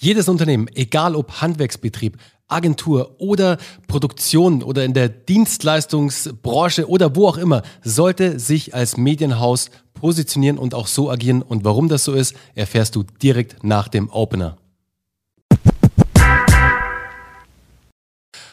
Jedes Unternehmen, egal ob Handwerksbetrieb, Agentur oder Produktion oder in der Dienstleistungsbranche oder wo auch immer, sollte sich als Medienhaus positionieren und auch so agieren. Und warum das so ist, erfährst du direkt nach dem Opener.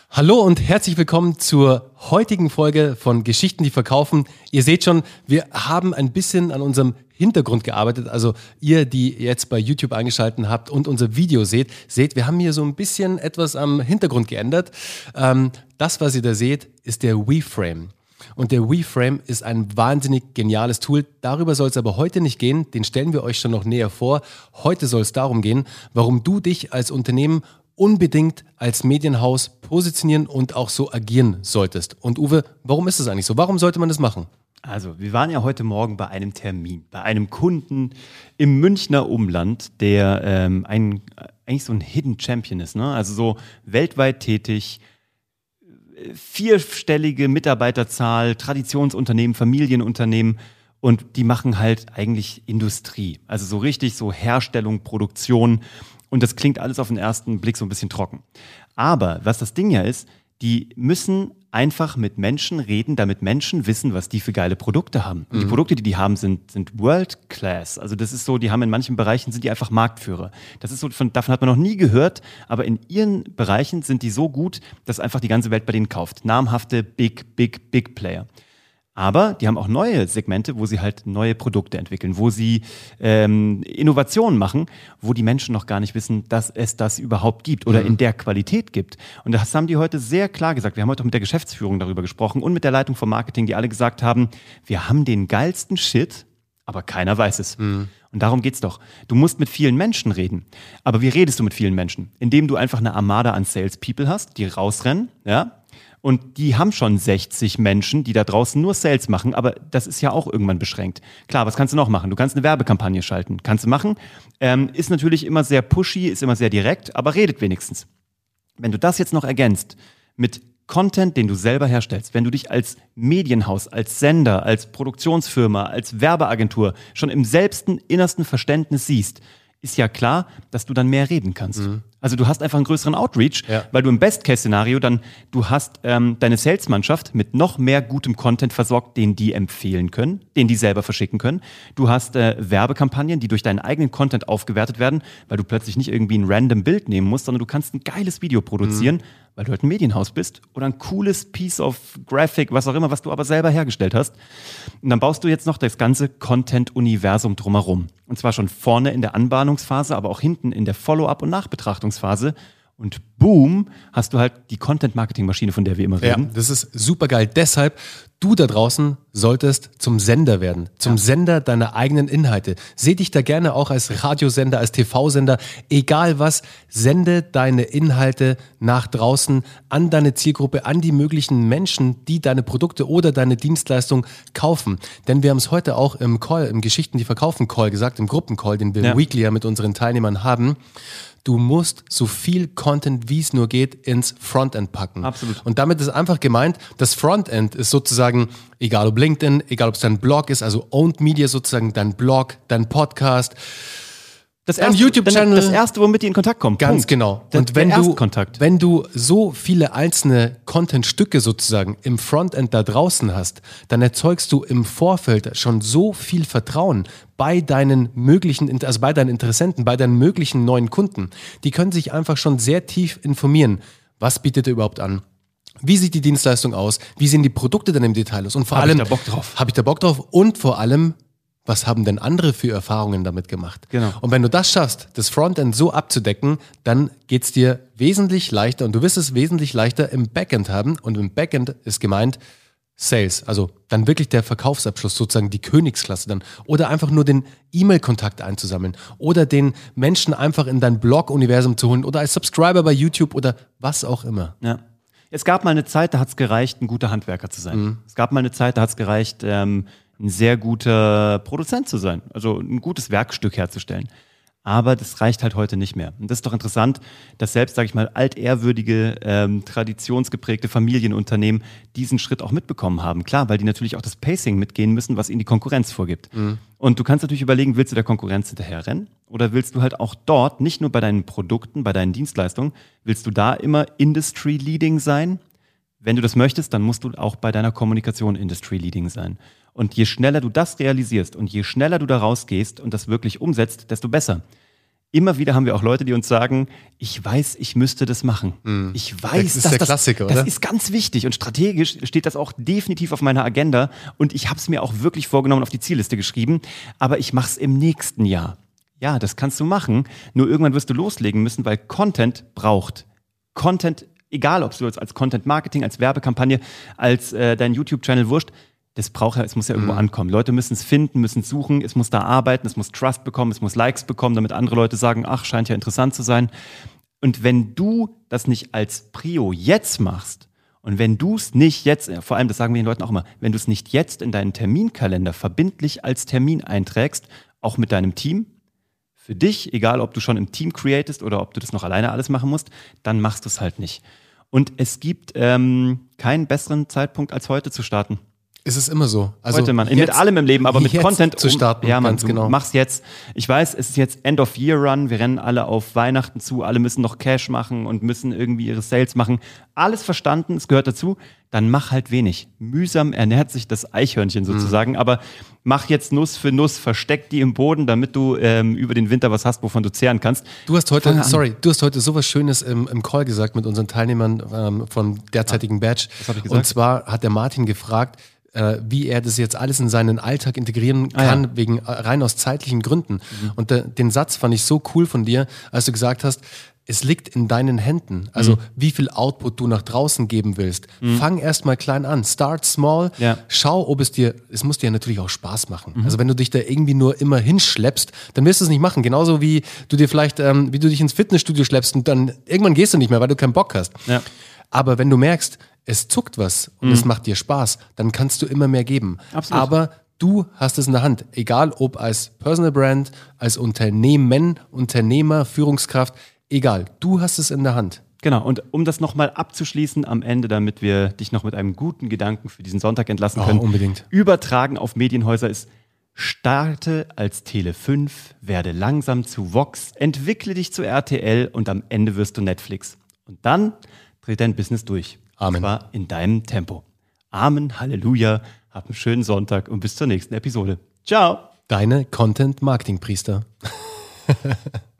Hallo und herzlich willkommen zur heutigen Folge von Geschichten, die verkaufen. Ihr seht schon, wir haben ein bisschen an unserem Hintergrund gearbeitet. Also ihr, die jetzt bei YouTube eingeschaltet habt und unser Video seht, seht, wir haben hier so ein bisschen etwas am Hintergrund geändert. Ähm, das, was ihr da seht, ist der WeFrame. Und der WeFrame ist ein wahnsinnig geniales Tool. Darüber soll es aber heute nicht gehen. Den stellen wir euch schon noch näher vor. Heute soll es darum gehen, warum du dich als Unternehmen unbedingt als Medienhaus positionieren und auch so agieren solltest. Und Uwe, warum ist das eigentlich so? Warum sollte man das machen? Also, wir waren ja heute Morgen bei einem Termin, bei einem Kunden im Münchner Umland, der ähm, ein, eigentlich so ein Hidden Champion ist, ne? also so weltweit tätig, vierstellige Mitarbeiterzahl, Traditionsunternehmen, Familienunternehmen und die machen halt eigentlich Industrie, also so richtig so Herstellung, Produktion und das klingt alles auf den ersten Blick so ein bisschen trocken. Aber was das Ding ja ist, die müssen einfach mit Menschen reden, damit Menschen wissen, was die für geile Produkte haben. Und mhm. die Produkte, die die haben, sind, sind World Class. Also das ist so, die haben in manchen Bereichen sind die einfach Marktführer. Das ist so, von, davon hat man noch nie gehört, aber in ihren Bereichen sind die so gut, dass einfach die ganze Welt bei denen kauft. Namhafte Big, Big, Big Player. Aber die haben auch neue Segmente, wo sie halt neue Produkte entwickeln, wo sie ähm, Innovationen machen, wo die Menschen noch gar nicht wissen, dass es das überhaupt gibt oder mhm. in der Qualität gibt. Und das haben die heute sehr klar gesagt. Wir haben heute auch mit der Geschäftsführung darüber gesprochen und mit der Leitung vom Marketing, die alle gesagt haben, wir haben den geilsten Shit, aber keiner weiß es. Mhm. Und darum geht's doch. Du musst mit vielen Menschen reden. Aber wie redest du mit vielen Menschen? Indem du einfach eine Armada an Salespeople hast, die rausrennen, ja, und die haben schon 60 Menschen, die da draußen nur Sales machen, aber das ist ja auch irgendwann beschränkt. Klar, was kannst du noch machen? Du kannst eine Werbekampagne schalten. Kannst du machen. Ähm, ist natürlich immer sehr pushy, ist immer sehr direkt, aber redet wenigstens. Wenn du das jetzt noch ergänzt mit Content, den du selber herstellst, wenn du dich als Medienhaus, als Sender, als Produktionsfirma, als Werbeagentur schon im selbsten innersten Verständnis siehst, ist ja klar, dass du dann mehr reden kannst. Mhm. Also du hast einfach einen größeren Outreach, ja. weil du im Best-Case-Szenario dann, du hast ähm, deine Salesmannschaft mit noch mehr gutem Content versorgt, den die empfehlen können, den die selber verschicken können. Du hast äh, Werbekampagnen, die durch deinen eigenen Content aufgewertet werden, weil du plötzlich nicht irgendwie ein random Bild nehmen musst, sondern du kannst ein geiles Video produzieren, mhm. weil du halt ein Medienhaus bist oder ein cooles Piece of Graphic, was auch immer, was du aber selber hergestellt hast. Und dann baust du jetzt noch das ganze Content-Universum drumherum. Und zwar schon vorne in der Anbahnungsphase, aber auch hinten in der Follow-up- und Nachbetrachtung Entwicklungsphase. Und boom, hast du halt die Content-Marketing-Maschine, von der wir immer reden. Ja, das ist super geil. Deshalb, du da draußen solltest zum Sender werden, zum ja. Sender deiner eigenen Inhalte. Seh dich da gerne auch als Radiosender, als TV-Sender, egal was, sende deine Inhalte nach draußen an deine Zielgruppe, an die möglichen Menschen, die deine Produkte oder deine Dienstleistung kaufen. Denn wir haben es heute auch im Call, im Geschichten, die verkaufen Call gesagt, im Gruppencall, den wir ja. weekly ja mit unseren Teilnehmern haben du musst so viel Content, wie es nur geht, ins Frontend packen. Absolut. Und damit ist einfach gemeint, das Frontend ist sozusagen, egal ob LinkedIn, egal ob es dein Blog ist, also Owned Media sozusagen, dein Blog, dein Podcast, das erste, YouTube-Channel. Das erste, womit die in Kontakt kommen. Ganz Punkt. genau. Und wenn du, wenn du so viele einzelne Content-Stücke sozusagen im Frontend da draußen hast, dann erzeugst du im Vorfeld schon so viel Vertrauen bei deinen möglichen, also bei deinen Interessenten, bei deinen möglichen neuen Kunden. Die können sich einfach schon sehr tief informieren. Was bietet er überhaupt an? Wie sieht die Dienstleistung aus? Wie sehen die Produkte dann im Detail aus? Und vor hab allem. Habe ich da Bock drauf? Habe ich da Bock drauf? Und vor allem, was haben denn andere für Erfahrungen damit gemacht? Genau. Und wenn du das schaffst, das Frontend so abzudecken, dann geht's dir wesentlich leichter und du wirst es wesentlich leichter im Backend haben. Und im Backend ist gemeint Sales, also dann wirklich der Verkaufsabschluss, sozusagen die Königsklasse dann. Oder einfach nur den E-Mail-Kontakt einzusammeln. Oder den Menschen einfach in dein Blog-Universum zu holen oder als Subscriber bei YouTube oder was auch immer. Ja. Es gab mal eine Zeit, da hat es gereicht, ein guter Handwerker zu sein. Mhm. Es gab mal eine Zeit, da hat es gereicht, ähm, ein sehr guter Produzent zu sein, also ein gutes Werkstück herzustellen. Aber das reicht halt heute nicht mehr. Und das ist doch interessant, dass selbst, sage ich mal, altehrwürdige, ähm, traditionsgeprägte Familienunternehmen diesen Schritt auch mitbekommen haben. Klar, weil die natürlich auch das Pacing mitgehen müssen, was ihnen die Konkurrenz vorgibt. Mhm. Und du kannst natürlich überlegen, willst du der Konkurrenz hinterherrennen? Oder willst du halt auch dort, nicht nur bei deinen Produkten, bei deinen Dienstleistungen, willst du da immer Industry-Leading sein? Wenn du das möchtest, dann musst du auch bei deiner Kommunikation Industry-Leading sein. Und je schneller du das realisierst und je schneller du da rausgehst und das wirklich umsetzt, desto besser. Immer wieder haben wir auch Leute, die uns sagen, ich weiß, ich müsste das machen. Mm. Ich weiß, das ist der das, Klassiker, das ist ganz wichtig und strategisch steht das auch definitiv auf meiner Agenda und ich habe es mir auch wirklich vorgenommen auf die Zielliste geschrieben, aber ich mache es im nächsten Jahr. Ja, das kannst du machen, nur irgendwann wirst du loslegen müssen, weil Content braucht. Content, egal ob du als Content Marketing, als Werbekampagne, als äh, dein YouTube-Channel wurscht, das braucht ja, es muss ja irgendwo mhm. ankommen. Leute müssen es finden, müssen es suchen, es muss da arbeiten, es muss Trust bekommen, es muss Likes bekommen, damit andere Leute sagen, ach, scheint ja interessant zu sein. Und wenn du das nicht als Prio jetzt machst und wenn du es nicht jetzt, vor allem, das sagen wir den Leuten auch immer, wenn du es nicht jetzt in deinen Terminkalender verbindlich als Termin einträgst, auch mit deinem Team, für dich, egal ob du schon im Team createst oder ob du das noch alleine alles machen musst, dann machst du es halt nicht. Und es gibt ähm, keinen besseren Zeitpunkt als heute zu starten. Ist es immer so? Also Heute, man. Mit allem im Leben, aber mit Content zu starten. Um, ja, man, ganz genau. mach's jetzt. Ich weiß, es ist jetzt End of Year Run. Wir rennen alle auf Weihnachten zu. Alle müssen noch Cash machen und müssen irgendwie ihre Sales machen. Alles verstanden. Es gehört dazu. Dann mach halt wenig. Mühsam ernährt sich das Eichhörnchen mhm. sozusagen. Mhm. Aber mach jetzt Nuss für Nuss. Versteck die im Boden, damit du ähm, über den Winter was hast, wovon du zehren kannst. Du hast heute, sorry, du hast heute sowas Schönes im, im Call gesagt mit unseren Teilnehmern ähm, vom derzeitigen Badge. Was hab ich gesagt? Und zwar hat der Martin gefragt, äh, wie er das jetzt alles in seinen Alltag integrieren kann, ah, ja. wegen äh, rein aus zeitlichen Gründen. Mhm. Und de, den Satz fand ich so cool von dir, als du gesagt hast, es liegt in deinen Händen. Also mhm. wie viel Output du nach draußen geben willst. Mhm. Fang erstmal klein an. Start small. Ja. Schau, ob es dir, es muss dir natürlich auch Spaß machen. Mhm. Also wenn du dich da irgendwie nur immer hinschleppst, dann wirst du es nicht machen. Genauso wie du dir vielleicht, ähm, wie du dich ins Fitnessstudio schleppst und dann irgendwann gehst du nicht mehr, weil du keinen Bock hast. Ja. Aber wenn du merkst, es zuckt was und mhm. es macht dir Spaß, dann kannst du immer mehr geben. Absolut. Aber du hast es in der Hand, egal ob als Personal Brand, als Unternehmen, Unternehmer, Führungskraft, egal, du hast es in der Hand. Genau, und um das nochmal abzuschließen am Ende, damit wir dich noch mit einem guten Gedanken für diesen Sonntag entlassen können. Oh, unbedingt. Übertragen auf Medienhäuser ist, starte als Tele 5, werde langsam zu Vox, entwickle dich zu RTL und am Ende wirst du Netflix. Und dann dreht dein Business durch. Amen. Und zwar in deinem Tempo. Amen, Halleluja, hab einen schönen Sonntag und bis zur nächsten Episode. Ciao. Deine Content Marketing Priester.